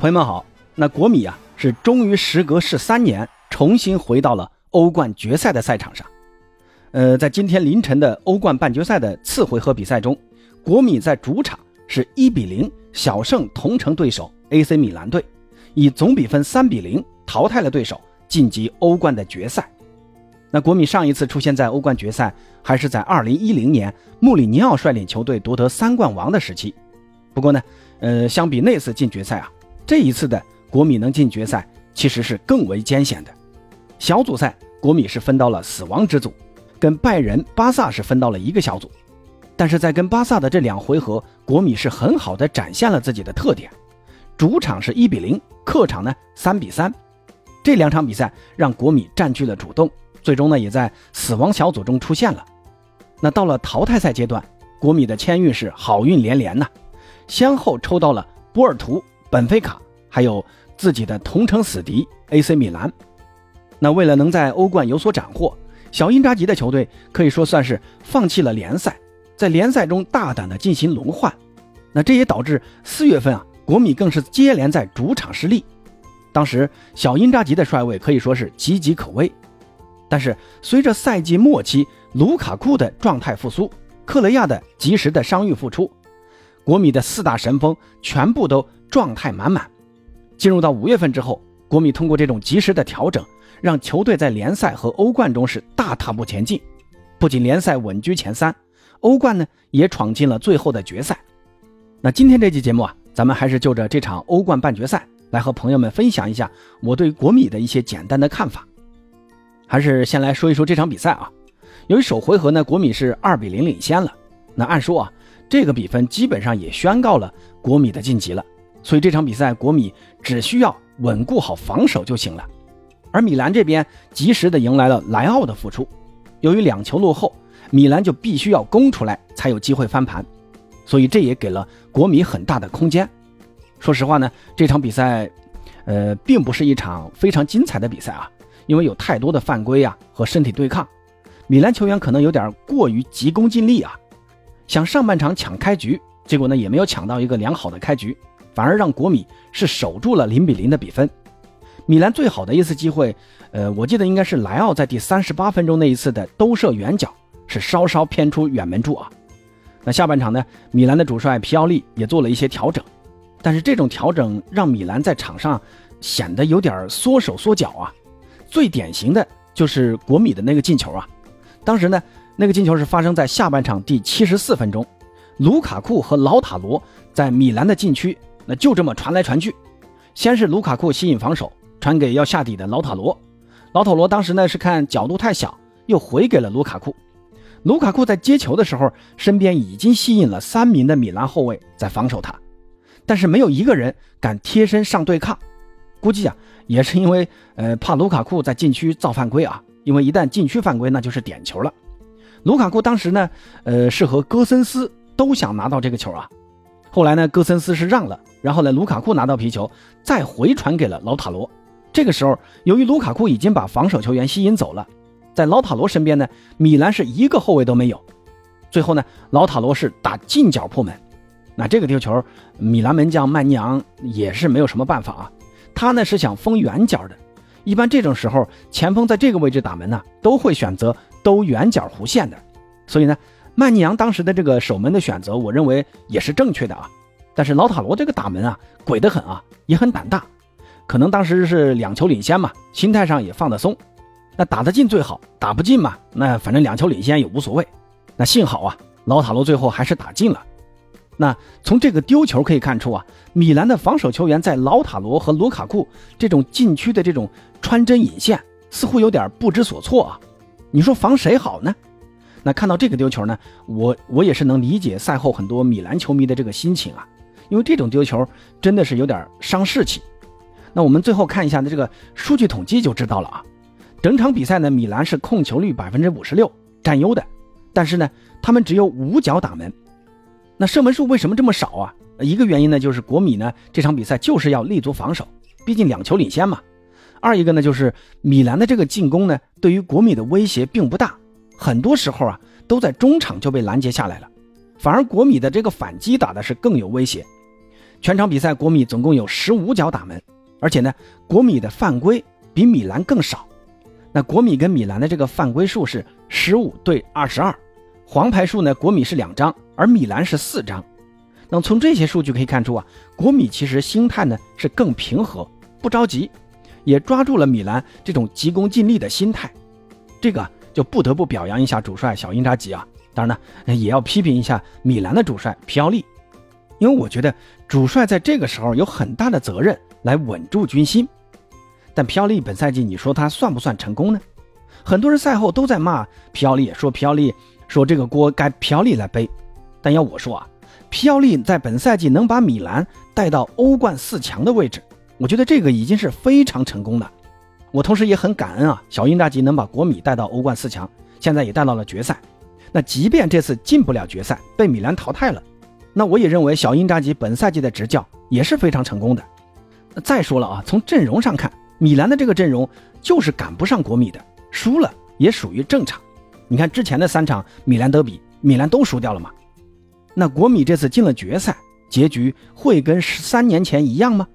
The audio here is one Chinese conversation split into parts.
朋友们好，那国米啊是终于时隔十三年重新回到了欧冠决赛的赛场上。呃，在今天凌晨的欧冠半决赛的次回合比赛中，国米在主场是一比零小胜同城对手 AC 米兰队，以总比分三比零淘汰了对手，晋级欧冠的决赛。那国米上一次出现在欧冠决赛，还是在二零一零年穆里尼奥率领球队夺得三冠王的时期。不过呢，呃，相比那次进决赛啊，这一次的国米能进决赛其实是更为艰险的。小组赛，国米是分到了死亡之组，跟拜仁、巴萨是分到了一个小组。但是在跟巴萨的这两回合，国米是很好的展现了自己的特点。主场是一比零，客场呢三比三，这两场比赛让国米占据了主动。最终呢，也在死亡小组中出现了。那到了淘汰赛阶段，国米的签运是好运连连呐，先后抽到了波尔图、本菲卡，还有自己的同城死敌 AC 米兰。那为了能在欧冠有所斩获，小因扎吉的球队可以说算是放弃了联赛，在联赛中大胆的进行轮换。那这也导致四月份啊，国米更是接连在主场失利。当时小因扎吉的帅位可以说是岌岌可危。但是随着赛季末期卢卡库的状态复苏，克雷亚的及时的伤愈复出，国米的四大神锋全部都状态满满。进入到五月份之后，国米通过这种及时的调整，让球队在联赛和欧冠中是大踏步前进。不仅联赛稳居前三，欧冠呢也闯进了最后的决赛。那今天这期节目啊，咱们还是就着这场欧冠半决赛来和朋友们分享一下我对国米的一些简单的看法。还是先来说一说这场比赛啊。由于首回合呢，国米是二比零领先了，那按说啊，这个比分基本上也宣告了国米的晋级了。所以这场比赛，国米只需要稳固好防守就行了。而米兰这边及时的迎来了莱奥的复出，由于两球落后，米兰就必须要攻出来才有机会翻盘，所以这也给了国米很大的空间。说实话呢，这场比赛，呃，并不是一场非常精彩的比赛啊。因为有太多的犯规啊和身体对抗，米兰球员可能有点过于急功近利啊，想上半场抢开局，结果呢也没有抢到一个良好的开局，反而让国米是守住了零比零的比分。米兰最好的一次机会，呃，我记得应该是莱奥在第三十八分钟那一次的兜射远角，是稍稍偏出远门柱啊。那下半场呢，米兰的主帅皮奥利也做了一些调整，但是这种调整让米兰在场上显得有点缩手缩脚啊。最典型的就是国米的那个进球啊，当时呢，那个进球是发生在下半场第七十四分钟，卢卡库和老塔罗在米兰的禁区，那就这么传来传去，先是卢卡库吸引防守，传给要下底的老塔罗，老塔罗当时呢是看角度太小，又回给了卢卡库，卢卡库在接球的时候，身边已经吸引了三名的米兰后卫在防守他，但是没有一个人敢贴身上对抗，估计啊。也是因为，呃，怕卢卡库在禁区造犯规啊，因为一旦禁区犯规，那就是点球了。卢卡库当时呢，呃，是和戈森斯都想拿到这个球啊。后来呢，戈森斯是让了，然后呢，卢卡库拿到皮球，再回传给了老塔罗。这个时候，由于卢卡库已经把防守球员吸引走了，在老塔罗身边呢，米兰是一个后卫都没有。最后呢，老塔罗是打近角破门，那这个丢球，米兰门将曼尼昂也是没有什么办法啊。他呢是想封远角的，一般这种时候前锋在这个位置打门呢，都会选择兜远角弧线的。所以呢，曼尼昂当时的这个守门的选择，我认为也是正确的啊。但是老塔罗这个打门啊，鬼得很啊，也很胆大。可能当时是两球领先嘛，心态上也放得松。那打得进最好，打不进嘛，那反正两球领先也无所谓。那幸好啊，老塔罗最后还是打进了。那从这个丢球可以看出啊，米兰的防守球员在老塔罗和卢卡库这种禁区的这种穿针引线，似乎有点不知所措啊。你说防谁好呢？那看到这个丢球呢，我我也是能理解赛后很多米兰球迷的这个心情啊，因为这种丢球真的是有点伤士气。那我们最后看一下的这个数据统计就知道了啊，整场比赛呢，米兰是控球率百分之五十六，占优的，但是呢，他们只有五脚打门。那射门数为什么这么少啊？一个原因呢，就是国米呢这场比赛就是要立足防守，毕竟两球领先嘛。二一个呢，就是米兰的这个进攻呢，对于国米的威胁并不大，很多时候啊都在中场就被拦截下来了，反而国米的这个反击打的是更有威胁。全场比赛国米总共有十五脚打门，而且呢，国米的犯规比米兰更少。那国米跟米兰的这个犯规数是十五对二十二，黄牌数呢，国米是两张，而米兰是四张。那从这些数据可以看出啊，国米其实心态呢是更平和，不着急，也抓住了米兰这种急功近利的心态。这个就不得不表扬一下主帅小因扎吉啊，当然呢，也要批评一下米兰的主帅皮奥利，因为我觉得主帅在这个时候有很大的责任来稳住军心。但皮奥利本赛季，你说他算不算成功呢？很多人赛后都在骂皮奥利，说皮奥利说这个锅该皮奥利来背。但要我说啊，皮奥利在本赛季能把米兰带到欧冠四强的位置，我觉得这个已经是非常成功的。我同时也很感恩啊，小因扎吉能把国米带到欧冠四强，现在也带到了决赛。那即便这次进不了决赛，被米兰淘汰了，那我也认为小因扎吉本赛季的执教也是非常成功的。再说了啊，从阵容上看。米兰的这个阵容就是赶不上国米的，输了也属于正常。你看之前的三场米兰德比，米兰都输掉了嘛。那国米这次进了决赛，结局会跟十三年前一样吗？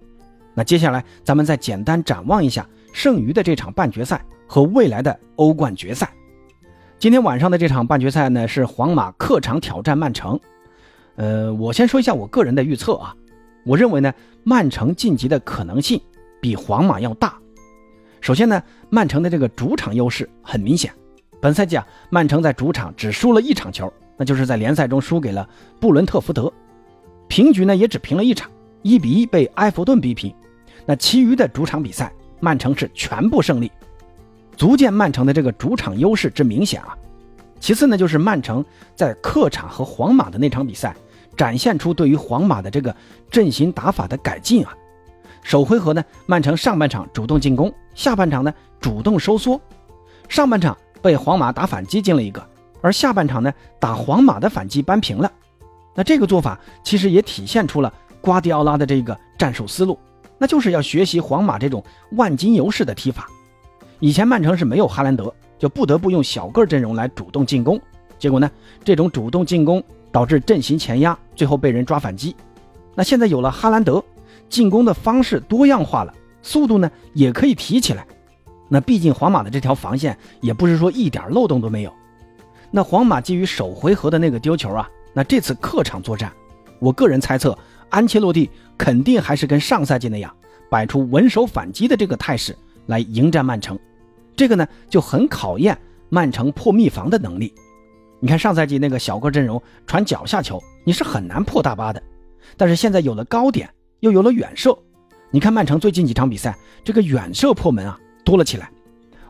那接下来咱们再简单展望一下剩余的这场半决赛和未来的欧冠决赛。今天晚上的这场半决赛呢，是皇马客场挑战曼城。呃，我先说一下我个人的预测啊，我认为呢，曼城晋级的可能性。比皇马要大。首先呢，曼城的这个主场优势很明显。本赛季啊，曼城在主场只输了一场球，那就是在联赛中输给了布伦特福德。平局呢也只平了一场，一比一被埃弗顿逼平。那其余的主场比赛，曼城是全部胜利，足见曼城的这个主场优势之明显啊。其次呢，就是曼城在客场和皇马的那场比赛，展现出对于皇马的这个阵型打法的改进啊。首回合呢，曼城上半场主动进攻，下半场呢主动收缩。上半场被皇马打反击进了一个，而下半场呢打皇马的反击扳平了。那这个做法其实也体现出了瓜迪奥拉的这个战术思路，那就是要学习皇马这种万金油式的踢法。以前曼城是没有哈兰德，就不得不用小个阵容来主动进攻，结果呢这种主动进攻导致阵型前压，最后被人抓反击。那现在有了哈兰德。进攻的方式多样化了，速度呢也可以提起来。那毕竟皇马的这条防线也不是说一点漏洞都没有。那皇马基于首回合的那个丢球啊，那这次客场作战，我个人猜测安切洛蒂肯定还是跟上赛季那样，摆出稳守反击的这个态势来迎战曼城。这个呢就很考验曼城破密防的能力。你看上赛季那个小个阵容传脚下球，你是很难破大巴的。但是现在有了高点。又有了远射，你看曼城最近几场比赛，这个远射破门啊多了起来。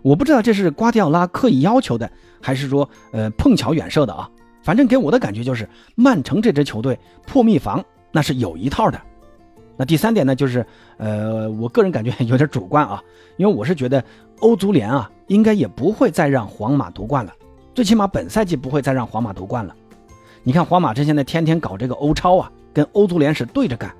我不知道这是瓜迪奥拉刻意要求的，还是说呃碰巧远射的啊？反正给我的感觉就是曼城这支球队破密防那是有一套的。那第三点呢，就是呃我个人感觉有点主观啊，因为我是觉得欧足联啊应该也不会再让皇马夺冠了，最起码本赛季不会再让皇马夺冠了。你看皇马这现在天天搞这个欧超啊，跟欧足联是对着干。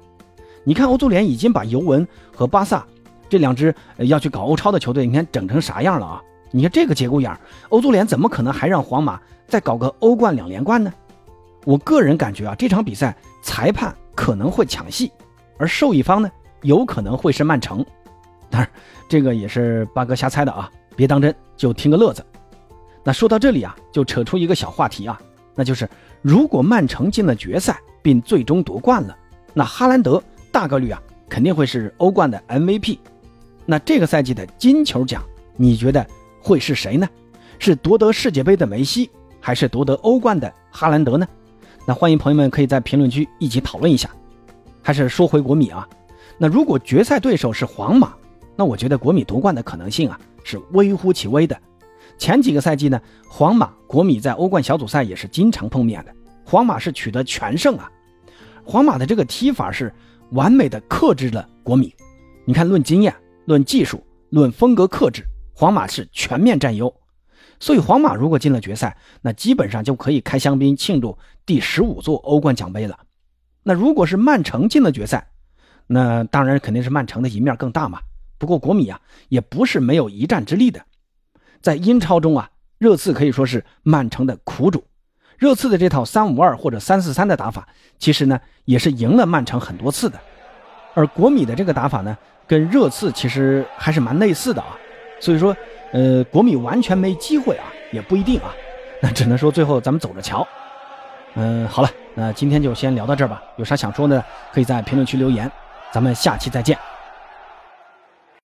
你看欧足联已经把尤文和巴萨这两支要去搞欧超的球队，你看整成啥样了啊？你看这个节骨眼儿，欧足联怎么可能还让皇马再搞个欧冠两连冠呢？我个人感觉啊，这场比赛裁判可能会抢戏，而受益方呢有可能会是曼城。当然，这个也是八哥瞎猜的啊，别当真，就听个乐子。那说到这里啊，就扯出一个小话题啊，那就是如果曼城进了决赛并最终夺冠了，那哈兰德。大概率啊，肯定会是欧冠的 MVP。那这个赛季的金球奖，你觉得会是谁呢？是夺得世界杯的梅西，还是夺得欧冠的哈兰德呢？那欢迎朋友们可以在评论区一起讨论一下。还是说回国米啊，那如果决赛对手是皇马，那我觉得国米夺冠的可能性啊是微乎其微的。前几个赛季呢，皇马、国米在欧冠小组赛也是经常碰面的，皇马是取得全胜啊。皇马的这个踢法是。完美的克制了国米，你看，论经验、论技术、论风格克制，皇马是全面占优。所以，皇马如果进了决赛，那基本上就可以开香槟庆祝第十五座欧冠奖杯了。那如果是曼城进了决赛，那当然肯定是曼城的赢面更大嘛。不过，国米啊也不是没有一战之力的。在英超中啊，热刺可以说是曼城的苦主，热刺的这套三五二或者三四三的打法，其实呢也是赢了曼城很多次的。而国米的这个打法呢，跟热刺其实还是蛮类似的啊。所以说，呃，国米完全没机会啊，也不一定啊。那只能说最后咱们走着瞧。嗯，好了，那今天就先聊到这儿吧。有啥想说的，可以在评论区留言。咱们下期再见。